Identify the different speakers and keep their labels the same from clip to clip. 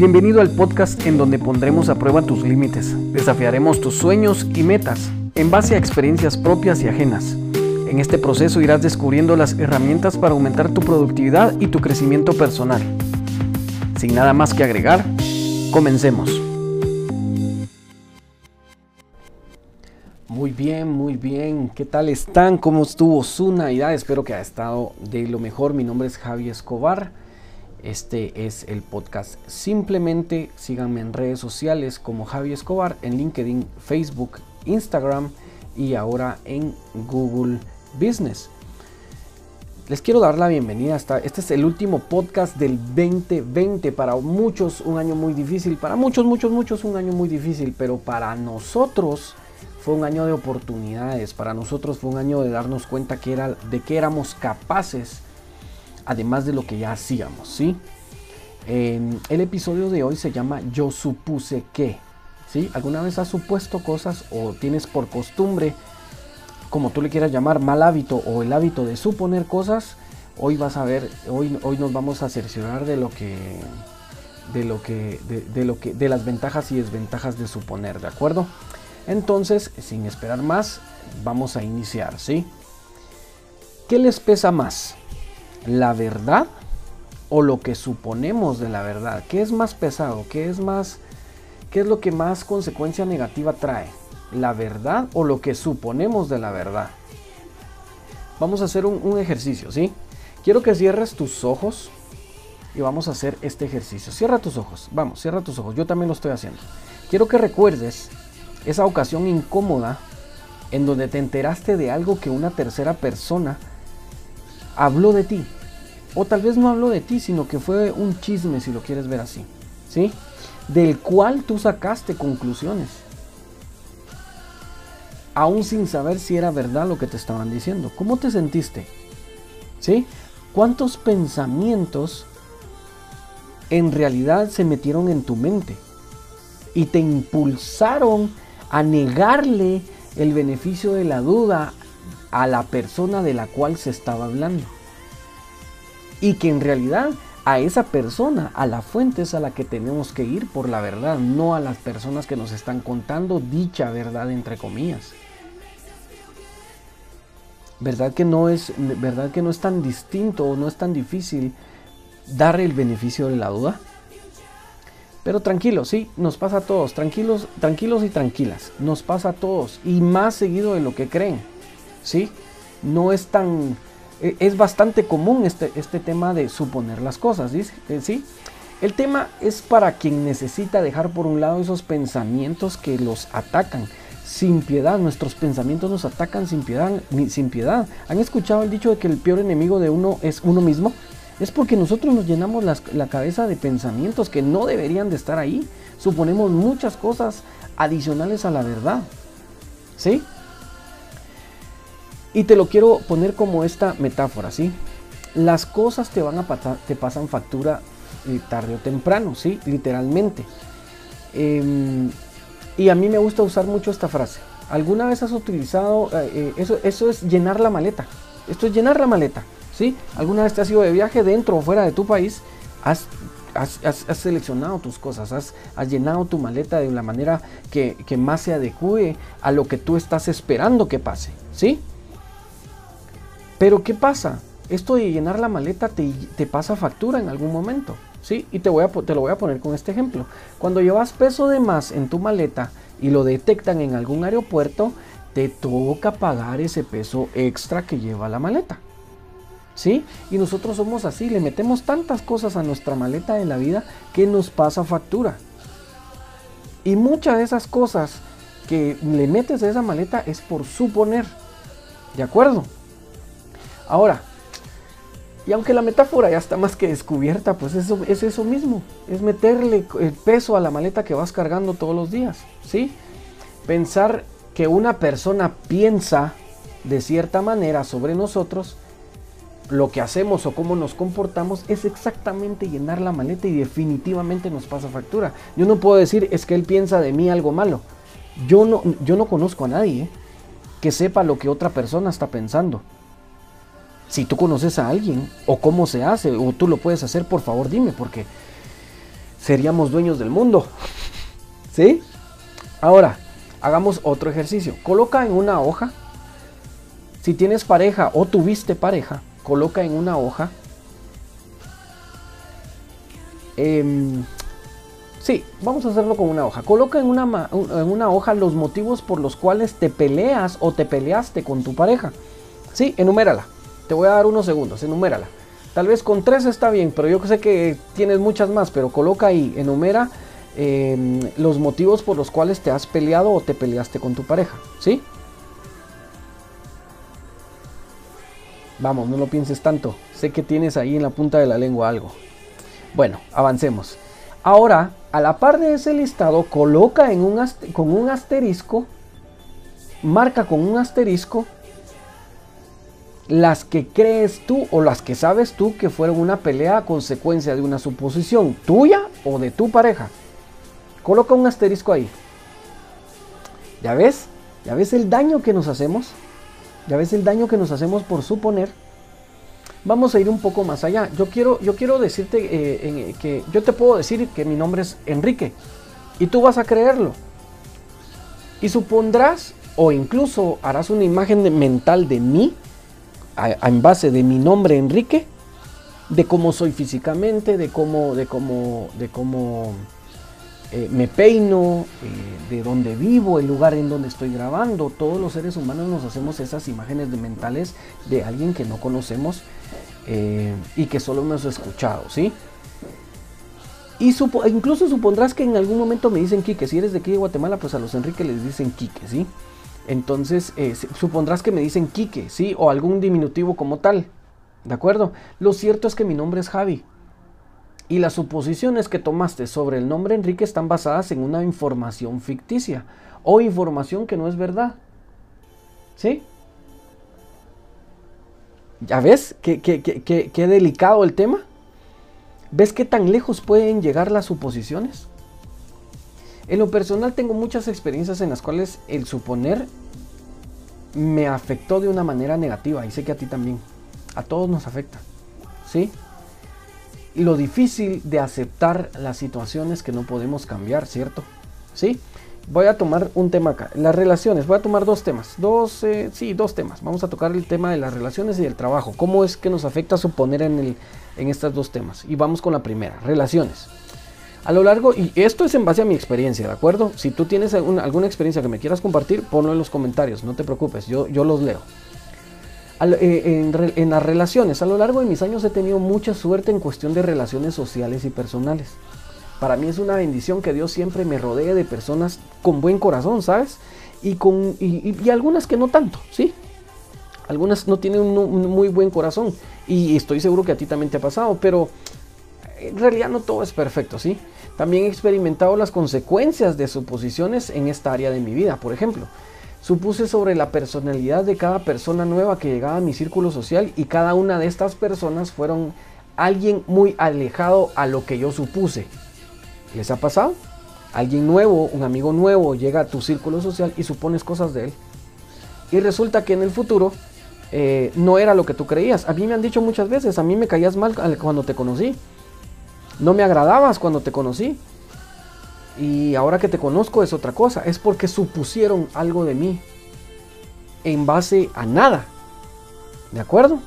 Speaker 1: Bienvenido al podcast en donde pondremos a prueba tus límites, desafiaremos tus sueños y metas en base a experiencias propias y ajenas. En este proceso irás descubriendo las herramientas para aumentar tu productividad y tu crecimiento personal. Sin nada más que agregar, comencemos. Muy bien, muy bien. ¿Qué tal están? ¿Cómo estuvo su Navidad? Espero que haya estado de lo mejor. Mi nombre es Javi Escobar. Este es el podcast. Simplemente síganme en redes sociales como Javi Escobar, en LinkedIn, Facebook, Instagram y ahora en Google Business. Les quiero dar la bienvenida. Hasta, este es el último podcast del 2020. Para muchos un año muy difícil. Para muchos, muchos, muchos un año muy difícil. Pero para nosotros fue un año de oportunidades. Para nosotros fue un año de darnos cuenta que era, de que éramos capaces además de lo que ya hacíamos, ¿sí? el episodio de hoy se llama Yo supuse que, ¿sí? ¿Alguna vez has supuesto cosas o tienes por costumbre, como tú le quieras llamar, mal hábito o el hábito de suponer cosas? Hoy vas a ver, hoy, hoy nos vamos a cerciorar de lo que de lo que de, lo que de las ventajas y desventajas de suponer, ¿de acuerdo? Entonces, sin esperar más, vamos a iniciar, ¿sí? ¿Qué les pesa más? La verdad o lo que suponemos de la verdad? ¿Qué es más pesado? ¿Qué es más qué es lo que más consecuencia negativa trae? ¿La verdad o lo que suponemos de la verdad? Vamos a hacer un, un ejercicio, ¿sí? Quiero que cierres tus ojos y vamos a hacer este ejercicio. Cierra tus ojos, vamos, cierra tus ojos. Yo también lo estoy haciendo. Quiero que recuerdes esa ocasión incómoda en donde te enteraste de algo que una tercera persona habló de ti. O tal vez no habló de ti, sino que fue un chisme, si lo quieres ver así. ¿Sí? Del cual tú sacaste conclusiones. Aún sin saber si era verdad lo que te estaban diciendo. ¿Cómo te sentiste? ¿Sí? ¿Cuántos pensamientos en realidad se metieron en tu mente? Y te impulsaron a negarle el beneficio de la duda a la persona de la cual se estaba hablando. Y que en realidad a esa persona, a la fuente es a la que tenemos que ir por la verdad, no a las personas que nos están contando dicha verdad entre comillas. ¿Verdad que no es, verdad que no es tan distinto o no es tan difícil dar el beneficio de la duda? Pero tranquilos, sí, nos pasa a todos, tranquilos, tranquilos y tranquilas, nos pasa a todos y más seguido de lo que creen. ¿Sí? No es tan... E, es bastante común este, este tema de suponer las cosas, eh, ¿sí? El tema es para quien necesita dejar por un lado esos pensamientos que los atacan sin piedad. Nuestros pensamientos nos atacan sin piedad, sin piedad. ¿Han escuchado el dicho de que el peor enemigo de uno es uno mismo? Es porque nosotros nos llenamos la cabeza de pensamientos que no deberían de estar ahí. Suponemos muchas cosas adicionales a la verdad. ¿Sí? Y te lo quiero poner como esta metáfora, ¿sí? Las cosas te van a pasar, te pasan factura eh, tarde o temprano, ¿sí? Literalmente. Em, y a mí me gusta usar mucho esta frase. ¿Alguna vez has utilizado, eh, eh, eso, eso es llenar la maleta? Esto es llenar la maleta, ¿sí? ¿Alguna vez te has ido de viaje dentro o fuera de tu país? Has, has, seleccionado tus cosas, has, llenado tu maleta de la manera que, que más se adecue a lo que tú estás esperando que pase, ¿sí? Pero ¿qué pasa? Esto de llenar la maleta te, pasa factura en algún momento. ¿sí? Y te, voy a, te lo voy a poner con este ejemplo. Cuando llevas peso de más en tu maleta y lo detectan en algún aeropuerto, te toca pagar ese peso extra que lleva la maleta. ¿Sí? Y nosotros somos así, le metemos tantas cosas a nuestra maleta en la vida que nos pasa factura. Y muchas de esas cosas que le metes a esa maleta es por suponer. ¿De acuerdo? Ahora, y aunque la metáfora ya está más que descubierta, pues eso, es eso mismo, es meterle el peso a la maleta que vas cargando todos los días, ¿sí? Pensar que una persona piensa de cierta manera sobre nosotros, lo que hacemos o cómo nos comportamos es exactamente llenar la maleta y definitivamente nos pasa factura. Yo no puedo decir es que él piensa de mí algo malo. Yo no, yo no conozco a nadie que sepa lo que otra persona está pensando. Si tú conoces a alguien o cómo se hace o tú lo puedes hacer, por favor dime, porque seríamos dueños del mundo. ¿Sí? Ahora, hagamos otro ejercicio. Coloca en una hoja, si tienes pareja o tuviste pareja, coloca en una hoja. Em, sí, vamos a hacerlo con una hoja. Coloca en una, en una hoja los motivos por los cuales te peleas o te peleaste con tu pareja. Sí, enumérala. Te voy a dar unos segundos, enumérala. Tal vez con tres está bien, pero yo sé que tienes muchas más, pero coloca ahí, enumera em, los motivos por los cuales te has peleado o te peleaste con tu pareja, ¿sí? Vamos, no lo pienses tanto. Sé que tienes ahí en la punta de la lengua algo. Bueno, avancemos. Ahora, a la par de ese listado, coloca con un asterisco, marca con un asterisco las que crees tú o las que sabes tú que fueron una pelea a consecuencia de una suposición tuya o de tu pareja. Coloca un asterisco ahí. ¿Ya ves? ¿Ya ves el daño que nos hacemos? ¿Ya ves el daño que nos hacemos por suponer? Vamos a ir un poco más allá. Yo quiero, yo quiero decirte eh, que yo te puedo decir que mi nombre es Enrique y tú vas a creerlo. Y supondrás o incluso harás una imagen mental de mí en base de mi nombre Enrique, de cómo soy físicamente, de cómo, de cómo, de cómo eh, me peino, eh, de dónde vivo, el lugar en donde estoy grabando. Todos los seres humanos nos hacemos esas imágenes de mentales de alguien que no conocemos eh, y que solo hemos escuchado, ¿sí? Y incluso supondrás que en algún momento me dicen Quique. Si eres de aquí de Guatemala, pues a los Enrique les dicen Quique, ¿sí? Entonces, eh, supondrás que me dicen Quique, ¿sí? O algún diminutivo como tal. ¿De acuerdo? Lo cierto es que mi nombre es Javi. Y las suposiciones que tomaste sobre el nombre Enrique están basadas en una información ficticia o información que no es verdad. ¿Sí? ¿Ya ves qué, qué delicado el tema? ¿Ves qué tan lejos pueden llegar las suposiciones? En lo personal tengo muchas experiencias en las cuales el suponer me afectó de una manera negativa y sé que a ti también. A todos nos afecta. ¿Sí? Lo difícil de aceptar las situaciones que no podemos cambiar, ¿cierto? ¿Sí? Voy a tomar un tema acá. Las relaciones. Voy a tomar dos temas. Dos, eh, sí, dos temas. Vamos a tocar el tema de las relaciones y del trabajo. ¿Cómo es que nos afecta suponer en, el, en estos dos temas? Y vamos con la primera. Relaciones. A lo largo, y esto es en base a mi experiencia, ¿de acuerdo? Si tú tienes alguna, experiencia que me quieras compartir, ponlo en los comentarios, no te preocupes, yo, yo los leo. Eh, en, las relaciones, a lo largo de mis años he tenido mucha suerte en cuestión de relaciones sociales y personales. Para mí es una bendición que Dios siempre me rodee de personas con buen corazón, ¿sabes? Y, con, y, algunas que no tanto, ¿sí? Algunas no tienen un muy buen corazón. Y estoy seguro que a ti también te ha pasado, pero en realidad no todo es perfecto, ¿sí? También he experimentado las consecuencias de suposiciones en esta área de mi vida. Por ejemplo, supuse sobre la personalidad de cada persona nueva que llegaba a mi círculo social y cada una de estas personas fueron alguien muy alejado a lo que yo supuse. ¿Les ha pasado? Alguien nuevo, un amigo nuevo llega a tu círculo social y supones cosas de él. Y resulta que en el futuro eh, no era lo que tú creías. A mí me han dicho muchas veces, a mí me caías mal cuando te conocí. No me agradabas cuando te conocí. Y ahora que te conozco es otra cosa. Es porque supusieron algo de mí. En base a nada. ¿De acuerdo?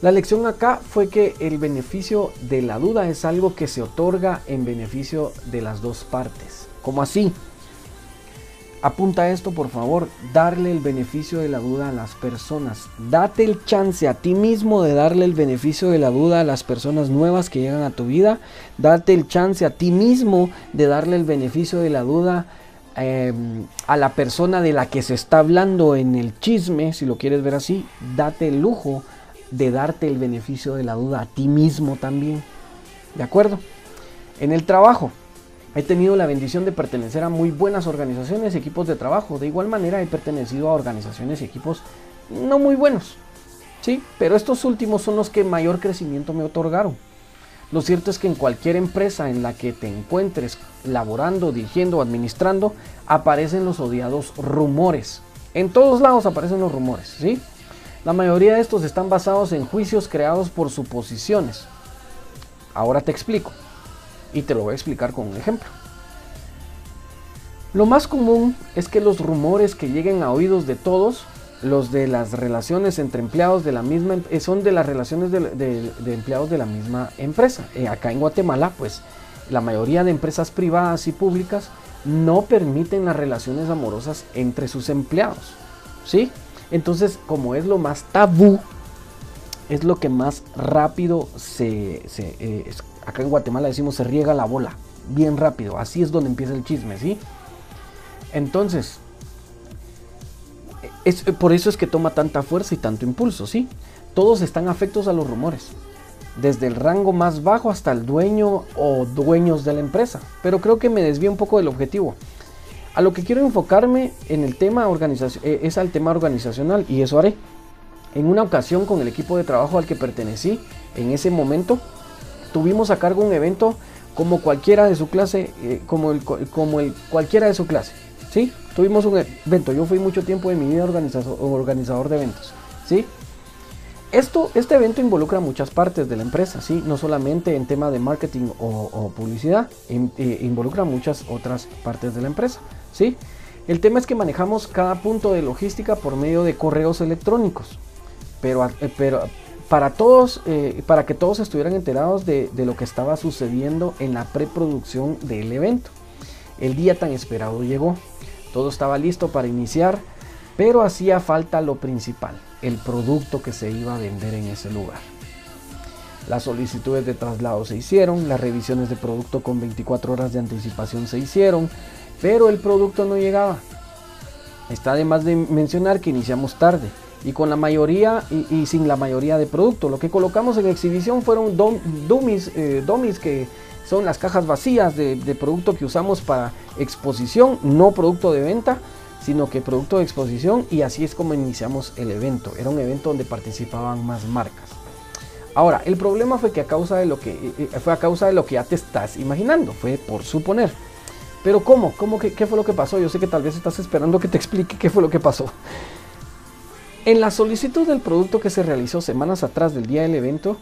Speaker 1: La lección acá fue que el beneficio de la duda es algo que se otorga en beneficio de las dos partes. ¿Cómo así? Apunta esto, por favor, darle el beneficio de la duda a las personas. Date el chance a ti mismo de darle el beneficio de la duda a las personas nuevas que llegan a tu vida. Date el chance a ti mismo de darle el beneficio de la duda em, a la persona de la que se está hablando en el chisme, si lo quieres ver así. Date el lujo de darte el beneficio de la duda a ti mismo también. ¿De acuerdo? En el trabajo He tenido la bendición de pertenecer a muy buenas organizaciones y equipos de trabajo. De igual manera he pertenecido a organizaciones y equipos no muy buenos. Sí, pero estos últimos son los que mayor crecimiento me otorgaron. Lo cierto es que en cualquier empresa en la que te encuentres laborando, dirigiendo o administrando, aparecen los odiados rumores. En todos lados aparecen los rumores, ¿sí? La mayoría de estos están basados en juicios creados por suposiciones. Ahora te explico. Y te lo voy a explicar con un ejemplo. Lo más común es que los rumores que lleguen a oídos de todos, los de las relaciones entre empleados de la misma, em, son de las relaciones de, empleados de la misma empresa. Eh, acá en Guatemala, pues la mayoría de empresas privadas y públicas no permiten las relaciones amorosas entre sus empleados. ¿Sí? Entonces, como es lo más tabú, es lo que más rápido se... Eh, acá en Guatemala decimos se riega la bola, bien rápido. Así es donde empieza el chisme, ¿sí? Entonces, es, por eso es que toma tanta fuerza y tanto impulso, ¿sí? Todos están afectos a los rumores, desde el rango más bajo hasta el dueño o dueños de la empresa. Pero creo que me desvío un poco del objetivo. A lo que quiero enfocarme en el tema eh, es al tema organizacional y eso haré. En una ocasión con el equipo de trabajo al que pertenecí, en ese momento, tuvimos a cargo un evento como cualquiera de su clase, eh, como, el, como el, cualquiera de su clase. ¿sí? Tuvimos un evento, yo fui mucho tiempo de mi vida organizador, organizador de eventos, ¿sí? Esto, este evento involucra muchas partes de la empresa, ¿sí? No solamente en tema de marketing o, publicidad, eh, involucra muchas otras partes de la empresa, ¿sí? El tema es que manejamos cada punto de logística por medio de correos electrónicos, pero, eh, pero para todos, eh, para que todos estuvieran enterados de, de, lo que estaba sucediendo en la preproducción del evento. El día tan esperado llegó. Todo estaba listo para iniciar, pero hacía falta lo principal, el producto que se iba a vender en ese lugar. Las solicitudes de traslado se hicieron, las revisiones de producto con 24 horas de anticipación se hicieron, pero el producto no llegaba. Está además de mencionar que iniciamos tarde y con la mayoría y, sin la mayoría de producto. Lo que colocamos en exhibición fueron dummies, eh, dummies que son las cajas vacías de, producto que usamos para exposición, no producto de venta, sino que producto de exposición y así es como iniciamos el evento. Era un evento donde participaban más marcas. Ahora, el problema fue que a causa de lo que eh, eh, fue a causa de lo que ya te estás imaginando, fue por suponer. Pero ¿cómo? ¿Cómo ¿Qué fue lo que pasó? Yo sé que tal vez estás esperando que te explique qué fue lo que pasó. En la solicitud del producto que se realizó semanas atrás del día del evento,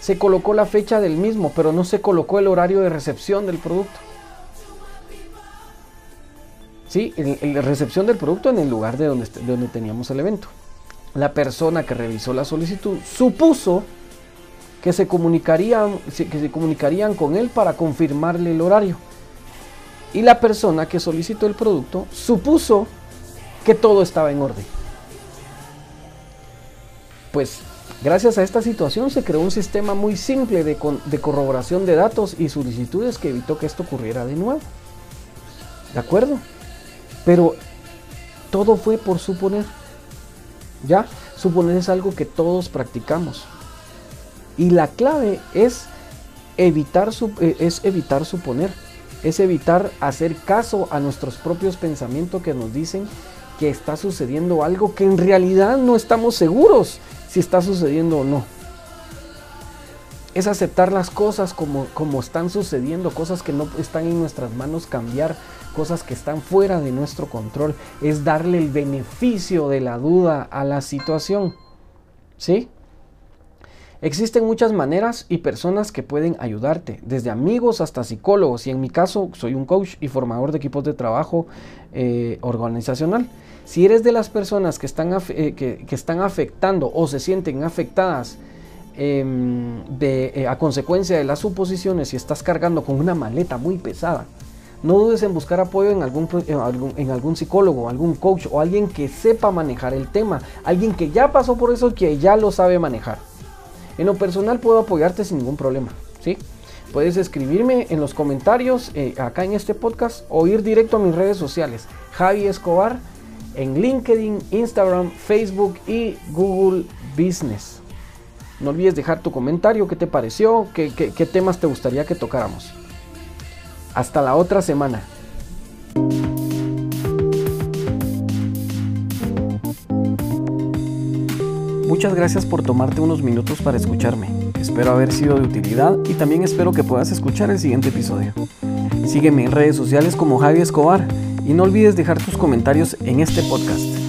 Speaker 1: se colocó la fecha del mismo, pero no se colocó el horario de recepción del producto. Sí, la recepción del producto en el lugar de donde, donde teníamos el evento. La persona que revisó la solicitud supuso que se, comunicarían, que se comunicarían con él para confirmarle el horario. Y la persona que solicitó el producto supuso que todo estaba en orden. Pues Gracias a esta situación se creó un sistema muy simple de, corroboración de datos y solicitudes que evitó que esto ocurriera de nuevo. ¿De acuerdo? Pero todo fue por suponer. ¿Ya? Suponer es algo que todos practicamos. Y la clave es evitar, eh, es evitar suponer. Es evitar hacer caso a nuestros propios pensamientos que nos dicen que está sucediendo algo que en realidad no estamos seguros si está sucediendo o no. Es aceptar las cosas como, como están sucediendo, cosas que no están en nuestras manos cambiar, cosas que están fuera de nuestro control. Es darle el beneficio de la duda a la situación. ¿Sí? Existen muchas maneras y personas que pueden ayudarte, desde amigos hasta psicólogos, y en mi caso soy un coach y formador de equipos de trabajo eh, organizacional. Si eres de las personas que están, eh, que, están afectando o se sienten afectadas em, eh, a consecuencia de las suposiciones y estás cargando con una maleta muy pesada, no dudes en buscar apoyo en algún, en algún, en algún psicólogo, algún coach o alguien que sepa manejar el tema, alguien que ya pasó por eso y que ya lo sabe manejar. En lo personal puedo apoyarte sin ningún problema, ¿sí? Puedes escribirme en los comentarios eh, acá en este podcast o ir directo a mis redes sociales, Javi Escobar en LinkedIn, Instagram, Facebook y Google Business. No olvides dejar tu comentario, qué te pareció, qué, temas te gustaría que tocáramos. Hasta la otra semana. Muchas gracias por tomarte unos minutos para escucharme. Espero haber sido de utilidad y también espero que puedas escuchar el siguiente episodio. Sígueme en redes sociales como Javi Escobar y no olvides dejar tus comentarios en este podcast.